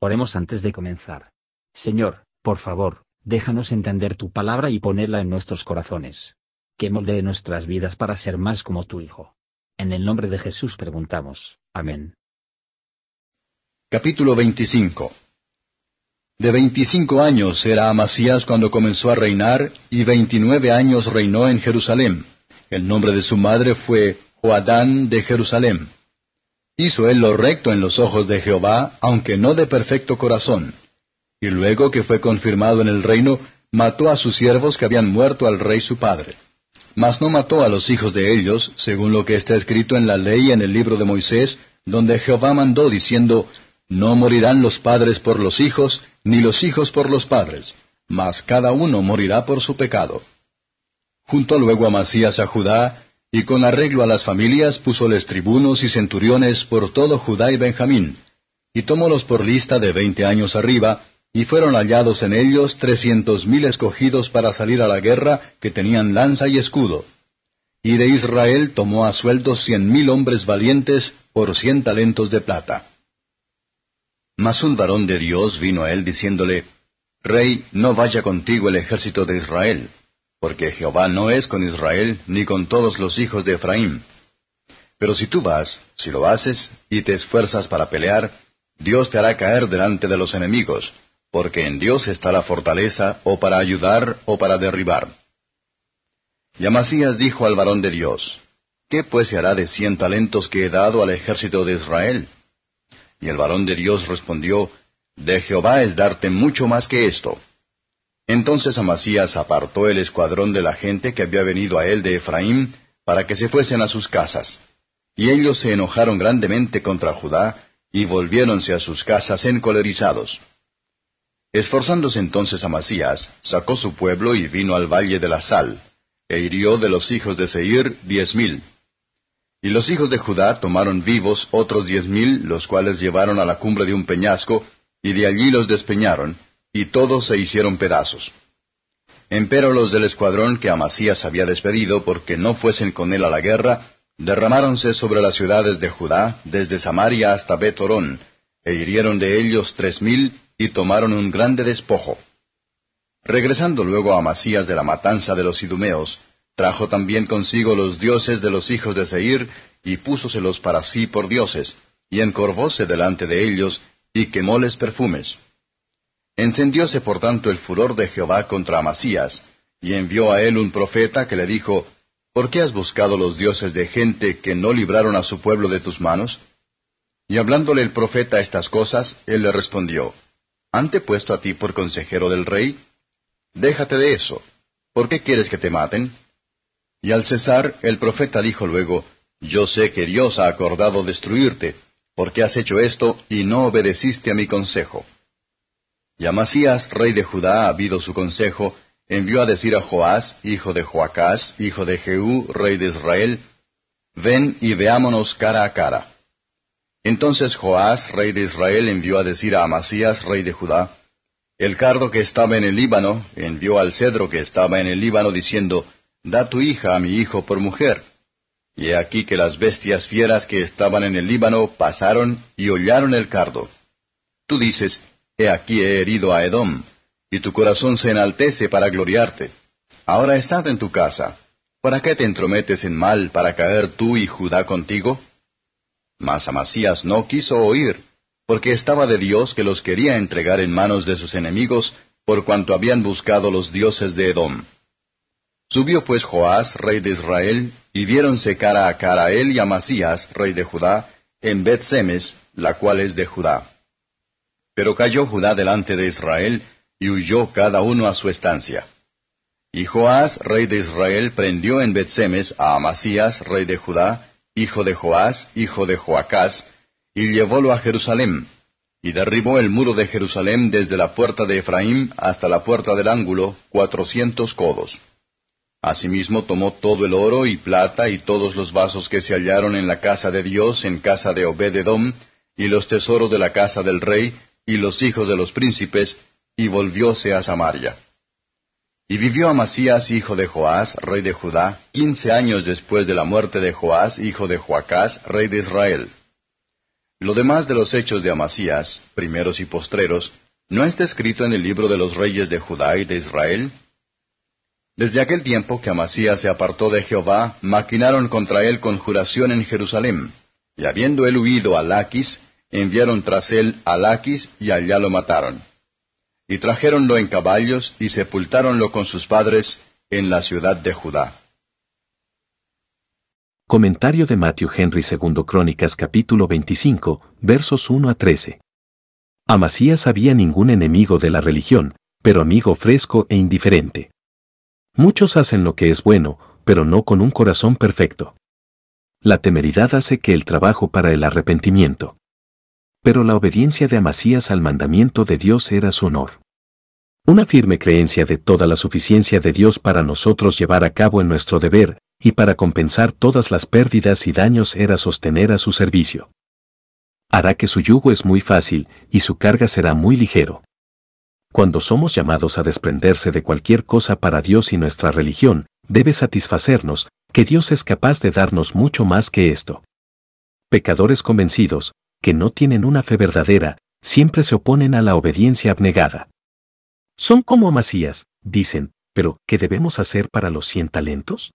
Oremos antes de comenzar. Señor, por favor, déjanos entender tu palabra y ponerla en nuestros corazones. Que moldee nuestras vidas para ser más como tu Hijo. En el nombre de Jesús preguntamos. Amén. Capítulo 25 De veinticinco años era Amasías cuando comenzó a reinar, y veintinueve años reinó en Jerusalén. El nombre de su madre fue Joadán de Jerusalén. Hizo él lo recto en los ojos de Jehová, aunque no de perfecto corazón. Y luego que fue confirmado en el reino, mató a sus siervos que habían muerto al rey su padre. Mas no mató a los hijos de ellos, según lo que está escrito en la ley en el libro de Moisés, donde Jehová mandó diciendo, No morirán los padres por los hijos, ni los hijos por los padres, mas cada uno morirá por su pecado. Junto luego a Masías a Judá, y con arreglo a las familias púsoles tribunos y centuriones por todo Judá y Benjamín, y tomólos por lista de veinte años arriba, y fueron hallados en ellos trescientos mil escogidos para salir a la guerra, que tenían lanza y escudo. Y de Israel tomó a sueldo cien mil hombres valientes por cien talentos de plata. Mas un varón de Dios vino a él diciéndole, Rey, no vaya contigo el ejército de Israel porque Jehová no es con Israel ni con todos los hijos de Efraín. Pero si tú vas, si lo haces, y te esfuerzas para pelear, Dios te hará caer delante de los enemigos, porque en Dios está la fortaleza, o para ayudar, o para derribar. Y Amasías dijo al varón de Dios, ¿Qué pues se hará de cien talentos que he dado al ejército de Israel? Y el varón de Dios respondió, De Jehová es darte mucho más que esto. Entonces Amasías apartó el escuadrón de la gente que había venido a él de Efraín, para que se fuesen a sus casas. Y ellos se enojaron grandemente contra Judá, y volviéronse a sus casas encolerizados. Esforzándose entonces Amasías, sacó su pueblo y vino al valle de la sal, e hirió de los hijos de Seir diez mil. Y los hijos de Judá tomaron vivos otros diez mil, los cuales llevaron a la cumbre de un peñasco, y de allí los despeñaron, y todos se hicieron pedazos. Empero los del escuadrón que Amasías había despedido porque no fuesen con él a la guerra, derramáronse sobre las ciudades de Judá, desde Samaria hasta Betorón, e hirieron de ellos tres mil, y tomaron un grande despojo. Regresando luego a Amasías de la matanza de los idumeos, trajo también consigo los dioses de los hijos de Seir, y púsoselos para sí por dioses, y encorvóse delante de ellos, y quemóles perfumes. Encendióse por tanto el furor de Jehová contra Amasías, y envió a él un profeta que le dijo, ¿Por qué has buscado los dioses de gente que no libraron a su pueblo de tus manos? Y hablándole el profeta estas cosas, él le respondió, ¿Ante puesto a ti por consejero del rey? Déjate de eso. ¿Por qué quieres que te maten? Y al cesar, el profeta dijo luego, Yo sé que Dios ha acordado destruirte, porque has hecho esto y no obedeciste a mi consejo. Y Amasías, rey de Judá, habido su consejo, envió a decir a Joás, hijo de Joacás, hijo de Jehú, rey de Israel, Ven y veámonos cara a cara. Entonces Joás, rey de Israel, envió a decir a Amasías, rey de Judá, El cardo que estaba en el Líbano envió al cedro que estaba en el Líbano, diciendo, Da tu hija a mi hijo por mujer. Y he aquí que las bestias fieras que estaban en el Líbano pasaron y hollaron el cardo. Tú dices, He aquí he herido a Edom, y tu corazón se enaltece para gloriarte. Ahora estad en tu casa. ¿Para qué te entrometes en mal para caer tú y Judá contigo? Mas Amasías no quiso oír, porque estaba de Dios que los quería entregar en manos de sus enemigos, por cuanto habían buscado los dioses de Edom. Subió pues Joás, rey de Israel, y viéronse cara a cara él y Amasías, rey de Judá, en Bet-Semes, la cual es de Judá. Pero cayó Judá delante de Israel, y huyó cada uno a su estancia. Y Joás, rey de Israel, prendió en Betsemes a Amasías, rey de Judá, hijo de Joás, hijo de Joacás, y llevólo a Jerusalén, y derribó el muro de Jerusalén desde la puerta de Efraín hasta la puerta del ángulo, cuatrocientos codos. Asimismo tomó todo el oro y plata y todos los vasos que se hallaron en la casa de Dios en casa de Obededom, y los tesoros de la casa del rey, y los hijos de los príncipes, y volvióse a Samaria. Y vivió Amasías, hijo de Joás, rey de Judá, quince años después de la muerte de Joás, hijo de Joacás, rey de Israel. Lo demás de los hechos de Amasías, primeros y postreros, ¿no está escrito en el libro de los reyes de Judá y de Israel? Desde aquel tiempo que Amasías se apartó de Jehová, maquinaron contra él conjuración en Jerusalén, y habiendo él huido a Laquis, enviaron tras él a Laquis y allá lo mataron. Y trajéronlo en caballos y sepultáronlo con sus padres en la ciudad de Judá. Comentario de Matthew Henry II Crónicas capítulo 25, versos 1 a 13. Amasías había ningún enemigo de la religión, pero amigo fresco e indiferente. Muchos hacen lo que es bueno, pero no con un corazón perfecto. La temeridad hace que el trabajo para el arrepentimiento. Pero la obediencia de Amasías al mandamiento de Dios era su honor. Una firme creencia de toda la suficiencia de Dios para nosotros llevar a cabo en nuestro deber, y para compensar todas las pérdidas y daños era sostener a su servicio. Hará que su yugo es muy fácil, y su carga será muy ligero. Cuando somos llamados a desprenderse de cualquier cosa para Dios y nuestra religión, debe satisfacernos, que Dios es capaz de darnos mucho más que esto. Pecadores convencidos, que no tienen una fe verdadera, siempre se oponen a la obediencia abnegada. Son como Amasías, dicen, pero ¿qué debemos hacer para los cien talentos?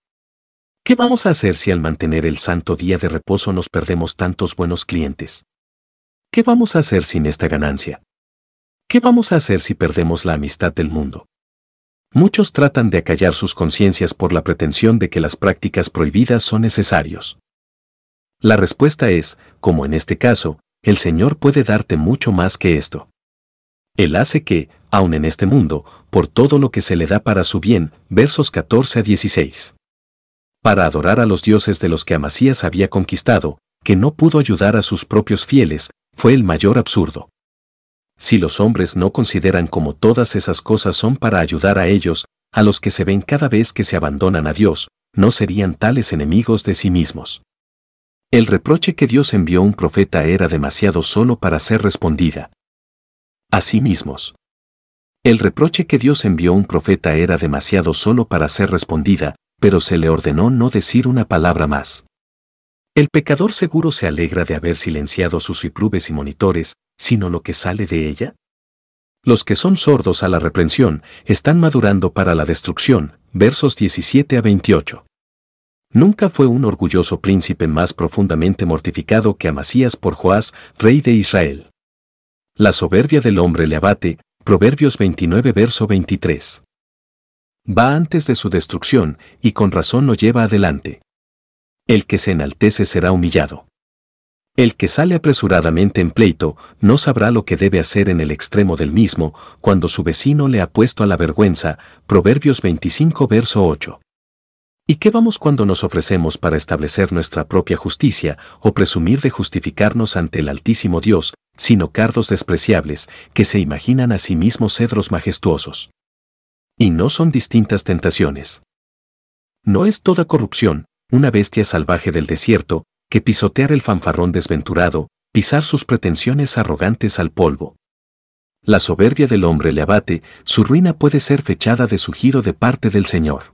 ¿Qué vamos a hacer si al mantener el santo día de reposo nos perdemos tantos buenos clientes? ¿Qué vamos a hacer sin esta ganancia? ¿Qué vamos a hacer si perdemos la amistad del mundo? Muchos tratan de acallar sus conciencias por la pretensión de que las prácticas prohibidas son necesarios. La respuesta es, como en este caso, el Señor puede darte mucho más que esto. Él hace que, aun en este mundo, por todo lo que se le da para su bien, versos 14 a 16. Para adorar a los dioses de los que Amasías había conquistado, que no pudo ayudar a sus propios fieles, fue el mayor absurdo. Si los hombres no consideran como todas esas cosas son para ayudar a ellos, a los que se ven cada vez que se abandonan a Dios, no serían tales enemigos de sí mismos. El reproche que Dios envió a un profeta era demasiado solo para ser respondida a sí mismos. El reproche que Dios envió a un profeta era demasiado solo para ser respondida, pero se le ordenó no decir una palabra más. El pecador seguro se alegra de haber silenciado sus viprubes y monitores, sino lo que sale de ella. Los que son sordos a la reprensión están madurando para la destrucción, versos 17 a 28. Nunca fue un orgulloso príncipe más profundamente mortificado que Amasías por Joás, rey de Israel. La soberbia del hombre le abate, Proverbios 29 verso 23. Va antes de su destrucción, y con razón lo lleva adelante. El que se enaltece será humillado. El que sale apresuradamente en pleito, no sabrá lo que debe hacer en el extremo del mismo, cuando su vecino le ha puesto a la vergüenza, Proverbios 25 verso 8. ¿Y qué vamos cuando nos ofrecemos para establecer nuestra propia justicia o presumir de justificarnos ante el Altísimo Dios, sino cardos despreciables, que se imaginan a sí mismos cedros majestuosos? Y no son distintas tentaciones. No es toda corrupción, una bestia salvaje del desierto, que pisotear el fanfarrón desventurado, pisar sus pretensiones arrogantes al polvo. La soberbia del hombre le abate, su ruina puede ser fechada de su giro de parte del Señor.